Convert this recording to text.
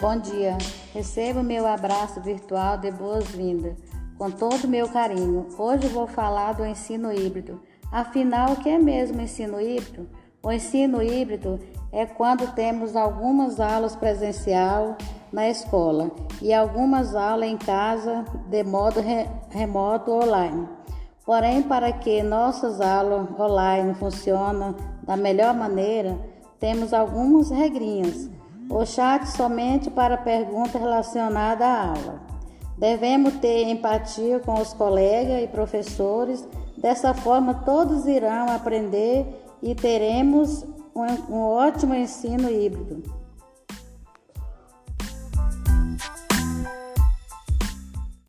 Bom dia. Receba meu abraço virtual de boas-vindas, com todo o meu carinho. Hoje vou falar do ensino híbrido. Afinal, o que é mesmo ensino híbrido? O ensino híbrido é quando temos algumas aulas presencial na escola e algumas aulas em casa de modo re remoto online. Porém, para que nossas aulas online funcionem da melhor maneira, temos algumas regrinhas. O chat somente para perguntas relacionadas à aula. Devemos ter empatia com os colegas e professores, dessa forma todos irão aprender e teremos um, um ótimo ensino híbrido.